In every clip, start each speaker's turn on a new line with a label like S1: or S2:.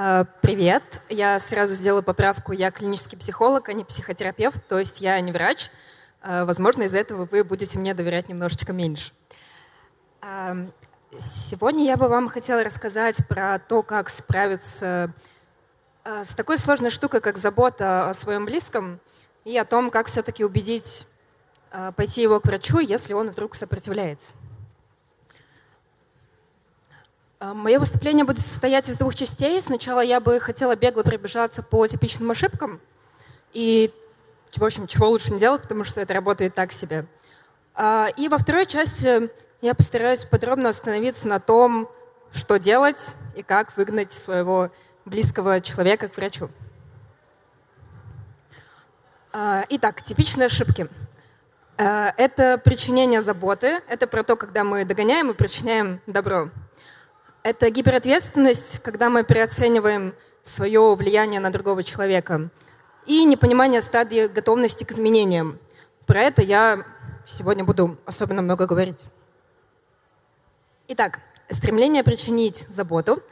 S1: А, привет. Я сразу сделаю поправку. Я клинический психолог, а не психотерапевт, то есть я не врач. А, возможно, из-за этого вы будете мне доверять немножечко меньше. А, сегодня я бы вам хотела рассказать про то, как справиться с такой сложной штукой, как забота о своем близком, и о том, как все-таки убедить пойти его к врачу, если он вдруг сопротивляется. А, Мое выступление будет состоять из двух частей. Сначала я бы хотела бегло пробежаться по типичным ошибкам. И, в общем, чего лучше не делать, потому что это работает так себе. А, и во второй части я постараюсь подробно остановиться на том, что делать и как выгнать своего близкого человека к врачу. А, итак, типичные ошибки. Это причинение заботы, это про то, когда мы догоняем и причиняем добро. Это гиперответственность, когда мы переоцениваем свое влияние на другого человека. И непонимание стадии готовности к изменениям. Про это я сегодня буду особенно много говорить. Итак, стремление причинить заботу.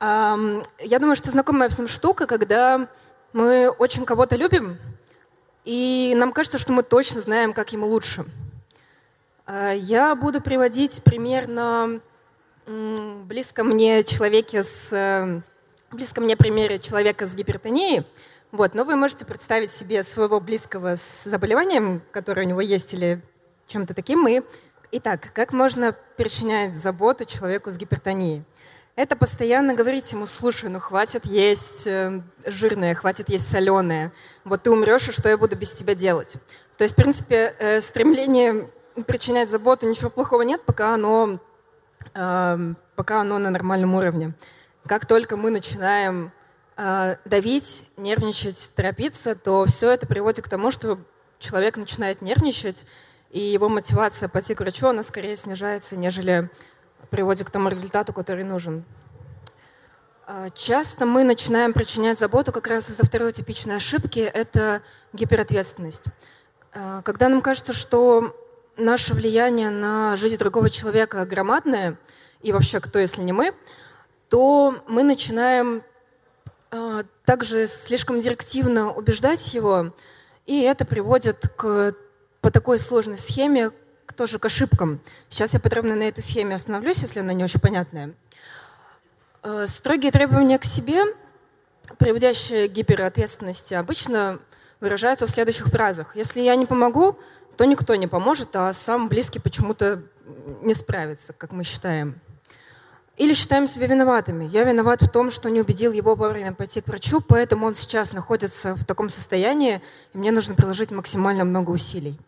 S1: Я думаю, что знакомая всем штука, когда мы очень кого-то любим, и нам кажется, что мы точно знаем, как ему лучше. А, я буду приводить примерно близко мне человеке с э, близко мне примере человека с гипертонией. Вот, но вы можете представить себе своего близкого с заболеванием, которое у него есть, или чем-то таким. И, итак, как можно причинять заботу человеку с гипертонией? Это постоянно говорить ему, слушай, ну хватит есть э, жирное, хватит есть соленое. Вот ты умрешь, и что я буду без тебя делать? То есть, в принципе, э, стремление причинять заботу, ничего плохого нет, пока оно пока оно на нормальном уровне. Как только мы начинаем а, давить, нервничать, торопиться, то все это приводит к тому, что человек начинает нервничать, и его мотивация пойти к врачу, она скорее снижается, нежели приводит к тому результату, который нужен. А, часто мы начинаем причинять заботу как раз из-за второй типичной ошибки – это гиперответственность. А, когда нам кажется, что наше влияние на жизнь другого человека громадное, и вообще кто, если не мы, то мы начинаем э, также слишком директивно убеждать его, и это приводит к, по такой сложной схеме тоже к ошибкам. Сейчас я подробно на этой схеме остановлюсь, если она не очень понятная. Э, строгие требования к себе, приводящие к гиперответственности, обычно выражаются в следующих фразах. Если я не помогу, то никто не поможет, а сам близкий почему-то не справится, как мы считаем. Или считаем себя виноватыми. Я виноват в том, что не убедил его вовремя пойти к врачу, поэтому он сейчас находится в таком состоянии, и мне нужно приложить максимально много усилий.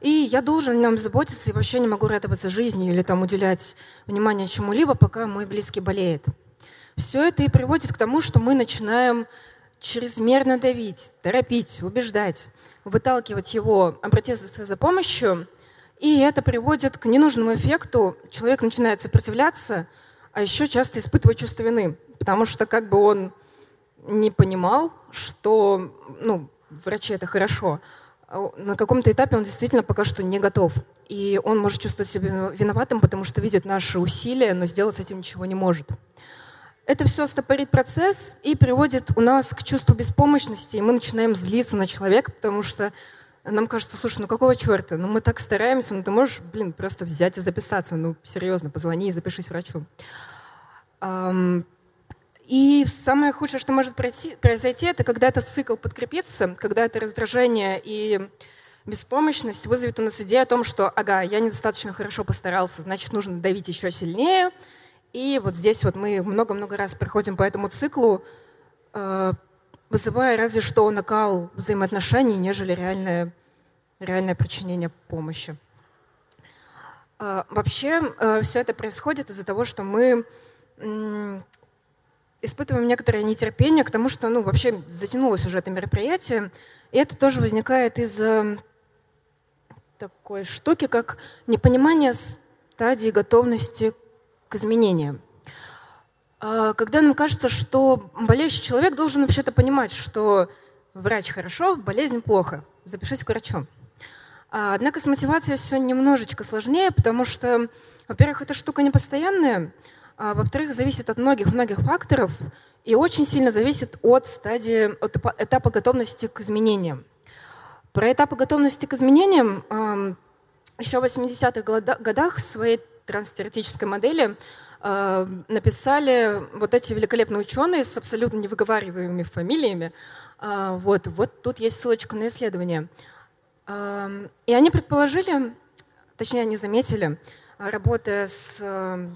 S1: И я должен о нем заботиться, и вообще не могу радоваться жизни или там уделять внимание чему-либо, пока мой близкий болеет. Все это и приводит к тому, что мы начинаем чрезмерно давить, торопить, убеждать выталкивать его, обратиться за помощью, и это приводит к ненужному эффекту. Человек начинает сопротивляться, а еще часто испытывать чувство вины, потому что как бы он не понимал, что ну, врачи это хорошо, а на каком-то этапе он действительно пока что не готов. И он может чувствовать себя виноватым, потому что видит наши усилия, но сделать с этим ничего не может. Это все стопорит процесс и приводит у нас к чувству беспомощности, и мы начинаем злиться на человека, потому что нам кажется, слушай, ну какого черта? Ну мы так стараемся, ну ты можешь, блин, просто взять и записаться, ну серьезно, позвони и запишись врачу. И самое худшее, что может произойти, это когда этот цикл подкрепится, когда это раздражение и беспомощность вызовет у нас идею о том, что, ага, я недостаточно хорошо постарался, значит, нужно давить еще сильнее, и вот здесь вот мы много-много раз проходим по этому циклу, э, вызывая разве что накал взаимоотношений, нежели реальное, реальное причинение помощи. Э, вообще э, все это происходит из-за того, что мы испытываем некоторое нетерпение к тому, что ну, вообще затянулось уже это мероприятие. И это тоже возникает из такой штуки, как непонимание стадии готовности изменениям. А, когда нам кажется, что болеющий человек должен вообще-то понимать, что врач хорошо, болезнь плохо, запишись к врачу. А, однако с мотивацией все немножечко сложнее, потому что, во-первых, эта штука не постоянная, а во-вторых, зависит от многих-многих факторов и очень сильно зависит от стадии, от этапа готовности к изменениям. Про этапы готовности к изменениям еще в 80-х годах в своей транстеоретической модели э, написали вот эти великолепные ученые с абсолютно невыговариваемыми фамилиями. Э, вот, вот тут есть ссылочка на исследование. Э, и они предположили, точнее, они заметили, работая с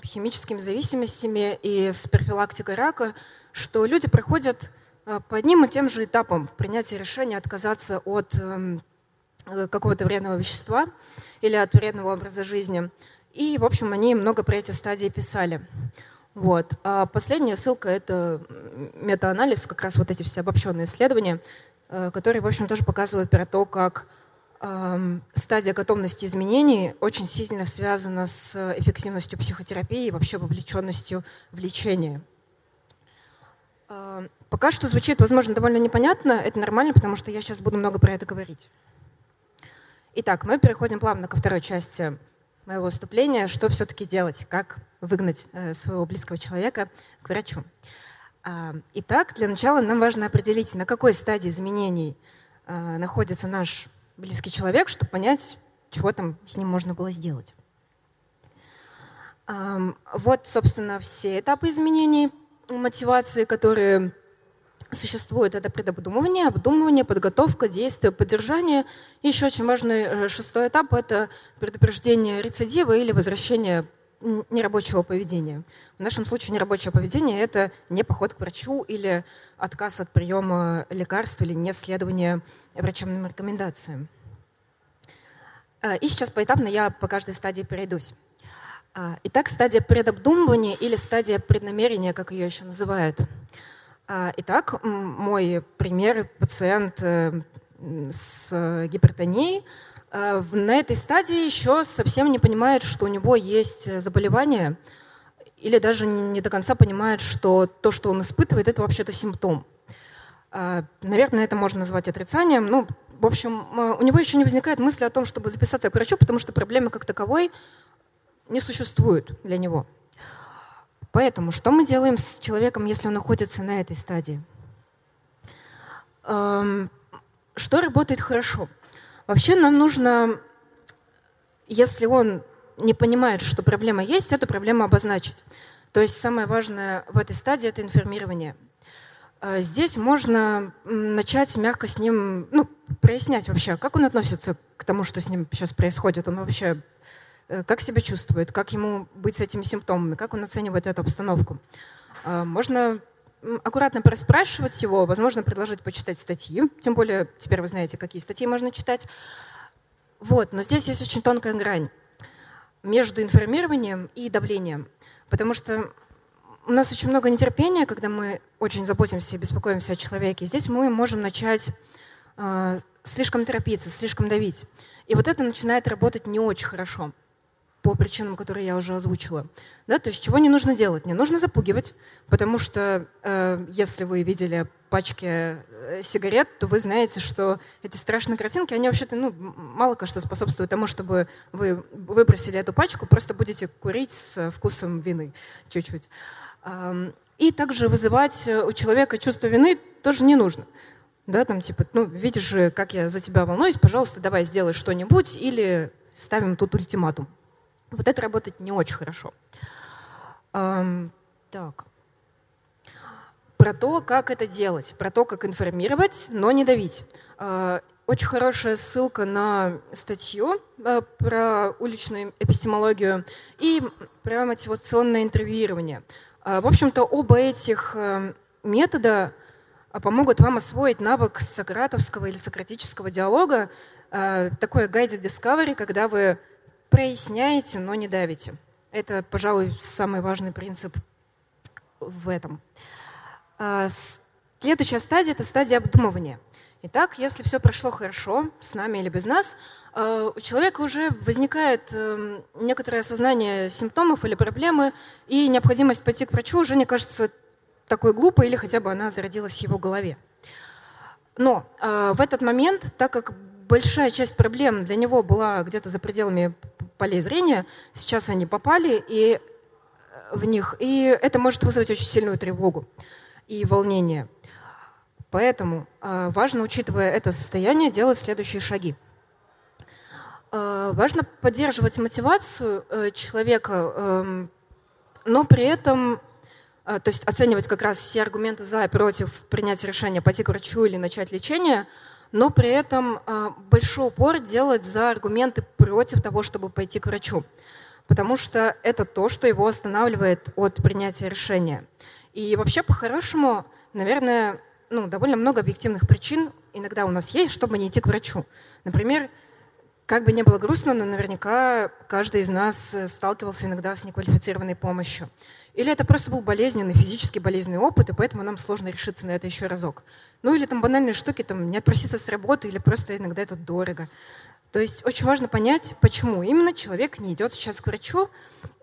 S1: химическими зависимостями и с профилактикой рака, что люди проходят по одним и тем же этапам в принятии решения отказаться от эм, какого-то вредного вещества или от вредного образа жизни. И, в общем, они много про эти стадии писали. Вот. А последняя ссылка — это метаанализ, как раз вот эти все обобщенные исследования, которые, в общем, тоже показывают про то, как стадия готовности изменений очень сильно связана с эффективностью психотерапии и вообще вовлеченностью в лечение. Пока что звучит, возможно, довольно непонятно. Это нормально, потому что я сейчас буду много про это говорить. Итак, мы переходим плавно ко второй части моего выступления. Что все-таки делать? Как выгнать э, своего близкого человека к врачу? Итак, для начала нам важно определить, на какой стадии изменений э, находится наш близкий человек, чтобы понять, чего там с ним можно было сделать. Вот, собственно, все этапы изменений мотивации, которые существуют. Это предобдумывание, обдумывание, подготовка, действие, поддержание. И еще очень важный э, шестой этап – это предупреждение рецидива или возвращение нерабочего поведения. В нашем случае нерабочее поведение – это не поход к врачу или отказ от приема лекарств или не следование врачебным рекомендациям. Э, и сейчас поэтапно я по каждой стадии пройдусь. Э, итак, стадия предобдумывания или стадия преднамерения, как ее еще называют. Э, итак, мой пример – пациент с гипертонией – Э, на этой стадии еще совсем не понимает, что у него есть заболевание, или даже не до конца понимает, что то, что он испытывает, это вообще-то симптом. Э, наверное, это можно назвать отрицанием. Ну, в общем, э, у него еще не возникает мысли о том, чтобы записаться к врачу, потому что проблемы как таковой не существует для него. Поэтому что мы делаем с человеком, если он находится на этой стадии? Эм, что работает хорошо? Вообще нам нужно, если он не понимает, что проблема есть, эту проблему обозначить. То есть самое важное в этой стадии – это информирование. А здесь можно начать мягко с ним, ну, прояснять вообще, как он относится к тому, что с ним сейчас происходит. Он вообще э, как себя чувствует, как ему быть с этими симптомами, как он оценивает эту обстановку. А можно аккуратно проспрашивать его, возможно, предложить почитать статьи, тем более теперь вы знаете, какие статьи можно читать. Вот, но здесь есть очень тонкая грань между информированием и давлением, потому что у нас очень много нетерпения, когда мы очень заботимся и беспокоимся о человеке. Здесь мы можем начать э, слишком торопиться, слишком давить. И вот это начинает работать не очень хорошо по причинам, которые я уже озвучила. Да, то есть чего не нужно делать? Не нужно запугивать, потому что э, если вы видели пачки э, сигарет, то вы знаете, что эти страшные картинки, они вообще-то ну, мало кажется способствуют тому, чтобы вы выбросили эту пачку, просто будете курить с вкусом вины чуть-чуть. Э, и также вызывать у человека чувство вины тоже не нужно. Да, там типа, ну, видишь же, как я за тебя волнуюсь, пожалуйста, давай сделай что-нибудь или ставим тут ультиматум. Вот это работает не очень хорошо. Так. Про то, как это делать, про то, как информировать, но не давить. Э, очень хорошая ссылка на статью э, про уличную эпистемологию и про мотивационное интервьюирование. Э, в общем-то, оба этих метода помогут вам освоить навык сократовского или сократического диалога, такое guided discovery, когда вы проясняете, но не давите. Это, пожалуй, самый важный принцип в этом. А, следующая стадия – это стадия обдумывания. Итак, если все прошло хорошо, с нами или без нас, а, у человека уже возникает эм, некоторое осознание симптомов или проблемы, и необходимость пойти к врачу уже не кажется такой глупой, или хотя бы она зародилась в его голове. Но а, в этот момент, так как большая часть проблем для него была где-то за пределами полей зрения, сейчас они попали, и в них, и это может вызвать очень сильную тревогу и волнение. Поэтому э, важно, учитывая это состояние, делать следующие шаги. Э, важно поддерживать мотивацию э, человека, э, но при этом то есть оценивать как раз все аргументы за и против принятия решения пойти к врачу или начать лечение, но при этом большой упор делать за аргументы против того, чтобы пойти к врачу, потому что это то, что его останавливает от принятия решения. И вообще, по-хорошему, наверное, ну, довольно много объективных причин иногда у нас есть, чтобы не идти к врачу. Например, как бы не было грустно, но наверняка каждый из нас э, сталкивался иногда с неквалифицированной помощью. Или это просто был болезненный, физически болезненный опыт, и поэтому нам сложно решиться на это еще разок. Ну или там банальные штуки, там не отпроситься с работы, или просто иногда это дорого. То есть очень важно понять, почему именно человек не идет сейчас к врачу,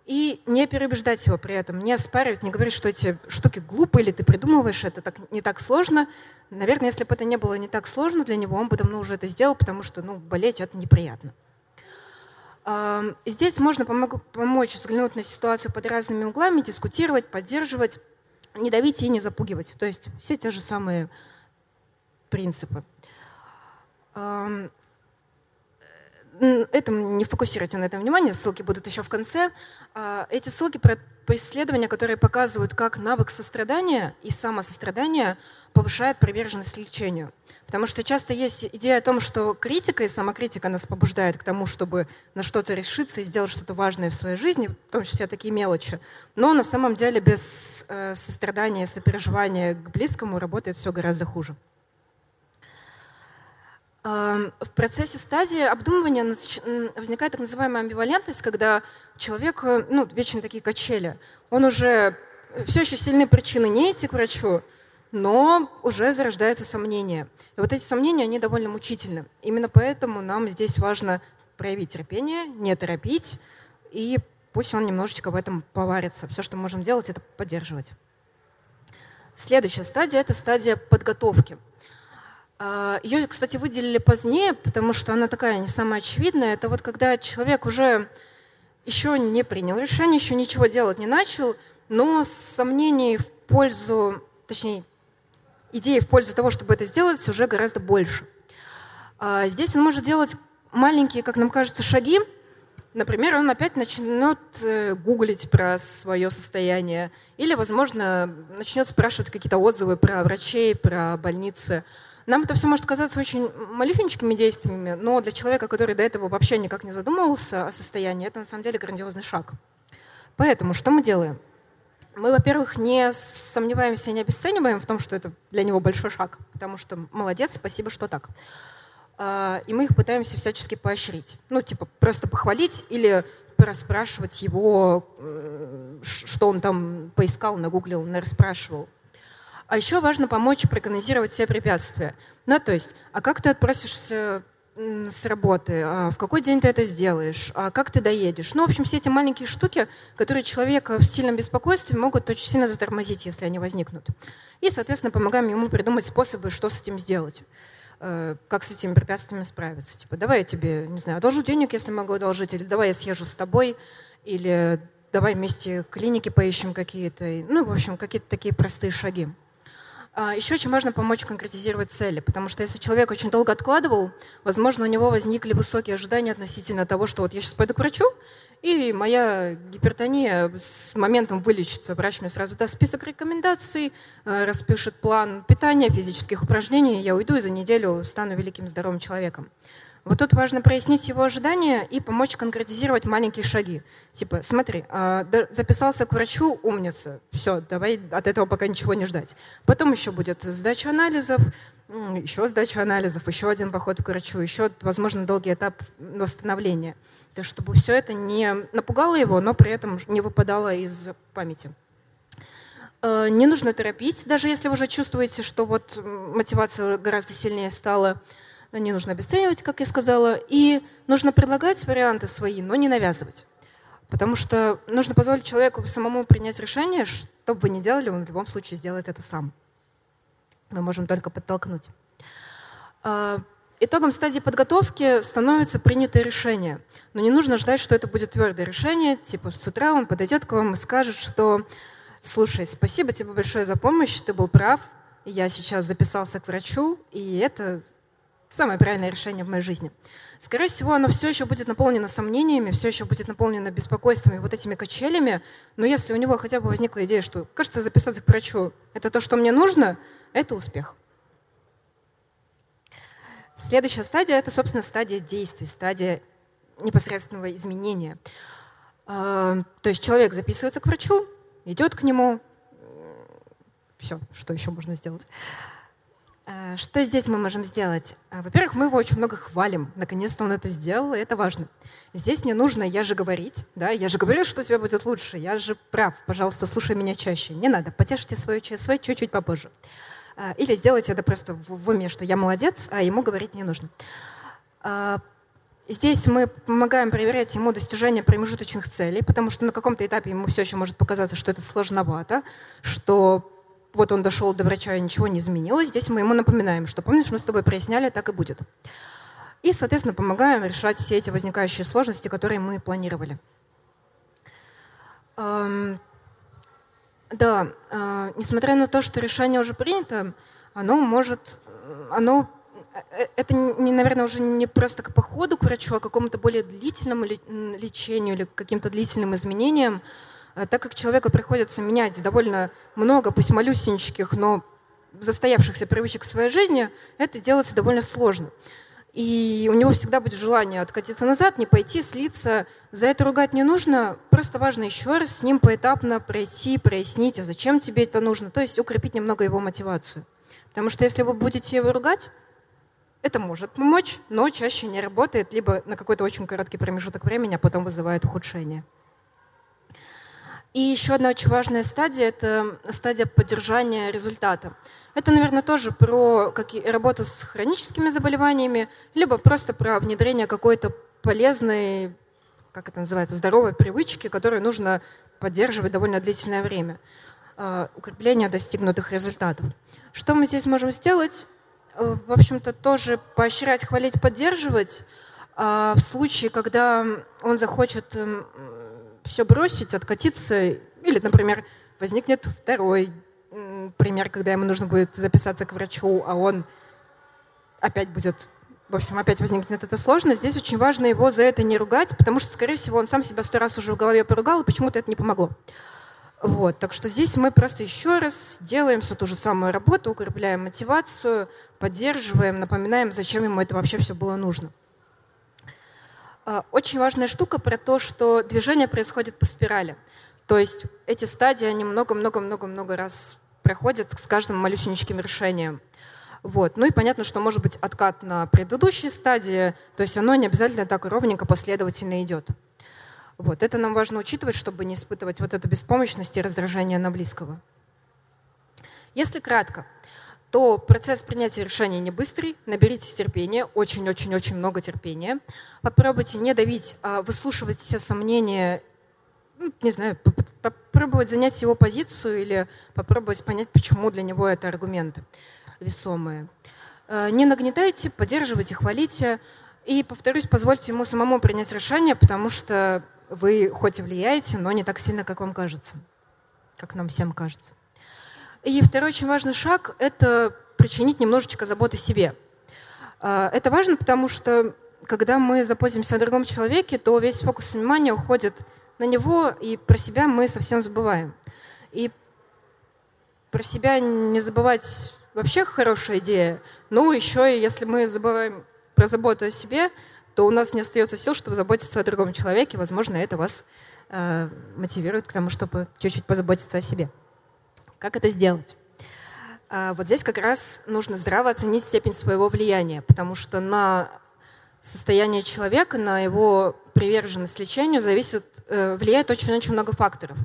S1: и не переубеждать его при этом, не оспаривать, не говорить, что эти штуки глупые или ты придумываешь, это так, не так сложно. Наверное, если бы это не было не так сложно для него, он бы давно уже это сделал, потому что ну, болеть это неприятно. Здесь можно помочь взглянуть на ситуацию под разными углами, дискутировать, поддерживать, не давить и не запугивать. То есть все те же самые принципы этом не фокусируйте на этом внимание, ссылки будут еще в конце. А, эти ссылки исследования, которые показывают, как навык сострадания и самосострадания повышает приверженность лечению. Потому что часто есть идея о том, что критика и самокритика нас побуждает к тому, чтобы на что-то решиться и сделать что-то важное в своей жизни, в том числе такие мелочи. Но на самом деле без э, сострадания, сопереживания к близкому работает все гораздо хуже. В процессе стадии обдумывания возникает так называемая амбивалентность, когда человек, э, ну, вечно такие качели. Он уже э, все еще сильные причины не идти к врачу, но уже зарождаются сомнения. И вот эти сомнения, они довольно мучительны. Именно поэтому нам здесь важно проявить терпение, не торопить, и пусть он немножечко в этом поварится. Все, что мы можем делать, это поддерживать. Следующая стадия – это стадия подготовки – Ее, кстати, выделили позднее, потому что она такая не самая очевидная. Это вот когда человек уже еще не принял решение, еще ничего делать не начал, но сомнений в пользу, точнее, идеи в пользу того, чтобы это сделать, уже гораздо больше. А, здесь он может делать маленькие, как нам кажется, шаги. Например, он опять начнет э, гуглить про свое состояние или, возможно, начнет спрашивать какие-то отзывы про врачей, про больницы. Нам это все может казаться очень малюсенькими действиями, но для человека, который до этого вообще никак не задумывался о состоянии, это на самом деле грандиозный шаг. Поэтому что мы делаем? Мы, во-первых, не сомневаемся и не обесцениваем в том, что это для него большой шаг, потому что молодец, спасибо, что так. А, и мы их пытаемся всячески поощрить. Ну, типа, просто похвалить или расспрашивать его, что он там поискал, нагуглил, расспрашивал. А еще важно помочь прогнозировать все препятствия. Ну, то есть, а как ты отпросишься с работы, а в какой день ты это сделаешь, а как ты доедешь. Ну, в общем, все эти маленькие штуки, которые человека в сильном беспокойстве могут очень сильно затормозить, если они возникнут. И, соответственно, помогаем ему придумать способы, что с этим сделать э, как с этими препятствиями справиться. Типа, давай я тебе, не знаю, одолжу денег, если могу одолжить, или давай я съезжу с тобой, или давай вместе клиники поищем какие-то. Ну, в общем, какие-то такие простые шаги. А, Еще очень важно помочь конкретизировать цели, потому что если человек очень долго откладывал, возможно, у него возникли высокие ожидания относительно того, что вот я сейчас пойду к врачу, и моя гипертония с моментом вылечится. Врач мне сразу даст список рекомендаций, э, распишет план питания, физических упражнений, я уйду и за неделю стану великим здоровым человеком. Вот тут важно прояснить его ожидания и помочь конкретизировать маленькие шаги. Типа, смотри, а, записался к врачу, умница, все, давай от этого пока ничего не ждать. Потом еще будет сдача анализов, еще сдача анализов, еще один поход к врачу, еще, возможно, долгий этап восстановления. То есть, чтобы все это не напугало его, но при этом не выпадало из памяти. А, не нужно торопить, даже если вы уже чувствуете, что вот мотивация гораздо сильнее стала не нужно обесценивать, как я сказала, и нужно предлагать варианты свои, но не навязывать. Потому что нужно позволить человеку самому принять решение, что бы вы ни делали, он в любом случае сделает это сам. Мы можем только подтолкнуть. А, итогом стадии подготовки становится принятое решение. Но не нужно ждать, что это будет твердое решение. Типа с утра он подойдет к вам и скажет, что слушай, спасибо тебе большое за помощь, ты был прав, я сейчас записался к врачу, и это самое правильное решение в моей жизни. Скорее всего, оно все еще будет наполнено сомнениями, все еще будет наполнено беспокойством и вот этими качелями, но если у него хотя бы возникла идея, что, кажется, записаться к врачу – это то, что мне нужно, это успех. Следующая стадия – это, собственно, стадия действий, стадия непосредственного изменения. А, то есть человек записывается к врачу, идет к нему. Все, что еще можно сделать? А, что здесь мы можем сделать? А, во-первых, мы его очень много хвалим. Наконец-то он это сделал, и это важно. Здесь не нужно «я же говорить», да, «я же говорил, что у тебя будет лучше», «я же прав, пожалуйста, слушай меня чаще». Не надо, потешите свою ЧСВ чуть-чуть попозже. А, или сделайте это просто в уме, что я молодец, а ему говорить не нужно. Здесь мы помогаем проверять ему достижение промежуточных целей, потому что на каком-то этапе ему все еще может показаться, что это сложновато, что вот он дошел до врача и ничего не изменилось. Здесь мы ему напоминаем, что помнишь, мы с тобой проясняли, так и будет. И, соответственно, помогаем решать все эти возникающие сложности, которые мы планировали. Да, э, несмотря на то, что решение уже принято, оно может, оно, э, это, не, наверное, уже не просто к походу к врачу, а к какому-то более длительному лечению или к каким-то длительным изменениям, э, так как человеку приходится менять довольно много, пусть малюсеньких, но застоявшихся привычек в своей жизни, это делается довольно сложно. И у него всегда будет желание откатиться назад, не пойти, слиться. За это ругать не нужно. Просто важно еще раз с ним поэтапно пройти, прояснить, а зачем тебе это нужно. То есть укрепить немного его мотивацию. Потому что если вы будете его ругать, это может помочь, но чаще не работает, либо на какой-то очень короткий промежуток времени, а потом вызывает ухудшение. И еще одна очень важная стадия – это стадия поддержания результата. Это, наверное, тоже про как работу с хроническими заболеваниями, либо просто про внедрение какой-то полезной, как это называется, здоровой привычки, которую нужно поддерживать довольно длительное время. А, укрепление достигнутых результатов. Что мы здесь можем сделать? Э, в общем-то, тоже поощрять, хвалить, поддерживать. А, в случае, когда он захочет эм, все бросить, откатиться, или, например, возникнет второй пример, когда ему нужно будет записаться к врачу, а он опять будет, в общем, опять возникнет эта сложность, здесь очень важно его за это не ругать, потому что, скорее всего, он сам себя сто раз уже в голове поругал, и почему-то это не помогло. Вот, так что здесь мы просто еще раз делаем всю ту же самую работу, укрепляем мотивацию, поддерживаем, напоминаем, зачем ему это вообще все было нужно. А, очень важная штука про то, что движение происходит по спирали. То есть эти стадии, они много-много-много-много раз проходят с каждым малюсеньким решением. Вот. Ну и понятно, что может быть откат на предыдущей стадии, то есть оно не обязательно так ровненько последовательно идет. Вот. Это нам важно учитывать, чтобы не испытывать вот эту беспомощность и раздражение на близкого. Если кратко, то процесс принятия решения не быстрый, наберитесь терпения, очень-очень-очень много терпения. Попробуйте не давить, а выслушивать все сомнения ну, не знаю, попробовать занять его позицию или попробовать понять, почему для него это аргументы весомые. Э, не нагнетайте, поддерживайте, хвалите. И, повторюсь, позвольте ему самому принять решение, потому что вы хоть и влияете, но не так сильно, как вам кажется, как нам всем кажется. И второй очень важный шаг – это причинить немножечко заботы себе. Э, это важно, потому что когда мы заботимся о другом человеке, то весь фокус внимания уходит на него, и про себя мы совсем забываем. И про себя не забывать вообще хорошая идея, но еще и если мы забываем про заботу о себе, то у нас не остается сил, чтобы заботиться о другом человеке. Возможно, это вас э, мотивирует к тому, чтобы чуть-чуть позаботиться о себе. Как это сделать? Э, вот здесь как раз нужно здраво оценить степень своего влияния, потому что на состояние человека, на его приверженность лечению зависит, э, влияет очень-очень много факторов.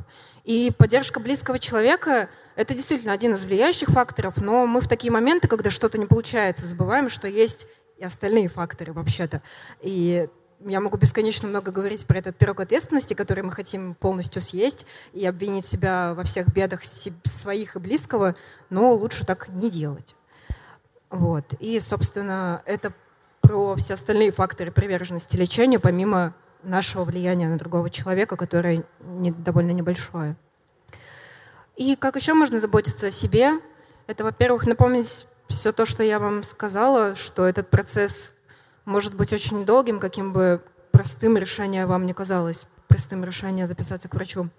S1: И поддержка близкого человека – это действительно один из влияющих факторов, но мы в такие моменты, когда что-то не получается, забываем, что есть и остальные факторы вообще-то. И я могу бесконечно много говорить про этот пирог ответственности, который мы хотим полностью съесть и обвинить себя во всех бедах своих и близкого, но лучше так не делать. Вот. И, собственно, это про все остальные факторы приверженности лечению, помимо нашего влияния на другого человека, которое не, довольно небольшое. И как еще можно заботиться о себе? Это, во-первых, напомнить все то, что я вам сказала, что этот процесс может быть очень долгим, каким бы простым решение вам не казалось, простым решение записаться к врачу.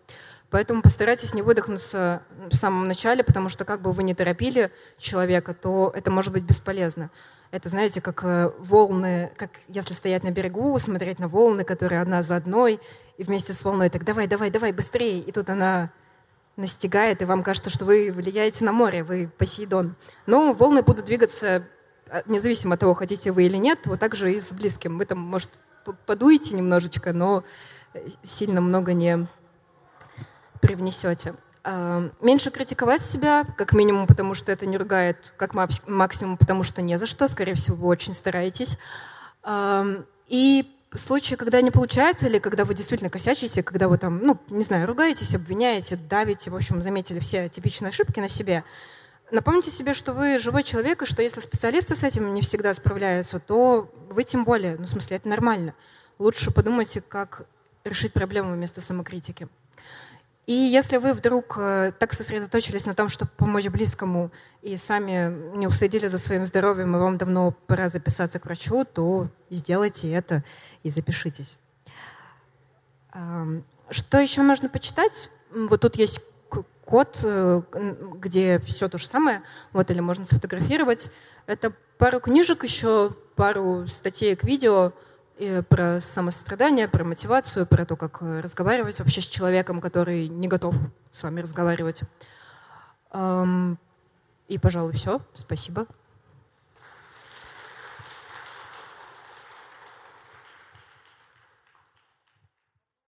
S1: Поэтому постарайтесь не выдохнуться в самом начале, потому что как бы вы не торопили человека, то это может быть бесполезно. Это, знаете, как э, волны, как если стоять на берегу, смотреть на волны, которые одна за одной, и вместе с волной так давай, давай, давай, быстрее. И тут она настигает, и вам кажется, что вы влияете на море, вы Посейдон. Но волны будут двигаться независимо от того, хотите вы или нет, вот так же и с близким. Вы там, может, подуете немножечко, но э, сильно много не привнесете. А, меньше критиковать себя, как минимум, потому что это не ругает, как максимум, потому что не за что, скорее всего, вы очень стараетесь. А, и случаи, когда не получается, или когда вы действительно косячите, когда вы там, ну, не знаю, ругаетесь, обвиняете, давите, в общем, заметили все типичные ошибки на себе, напомните себе, что вы живой человек, и что если специалисты с этим не всегда справляются, то вы тем более, ну, в смысле, это нормально. Лучше подумайте, как решить проблему вместо самокритики. И если вы вдруг э, так сосредоточились на том, чтобы помочь близкому, и сами не уследили за своим здоровьем, и вам давно пора записаться к врачу, то сделайте это и запишитесь. Что еще можно почитать? Вот тут есть код, э, где все то же самое, вот, или можно сфотографировать. Это пару книжек еще, пару статей к видео — и про самосострадание, про мотивацию, про то, как э, разговаривать вообще с человеком, который не готов с вами разговаривать. И, пожалуй, все. Спасибо.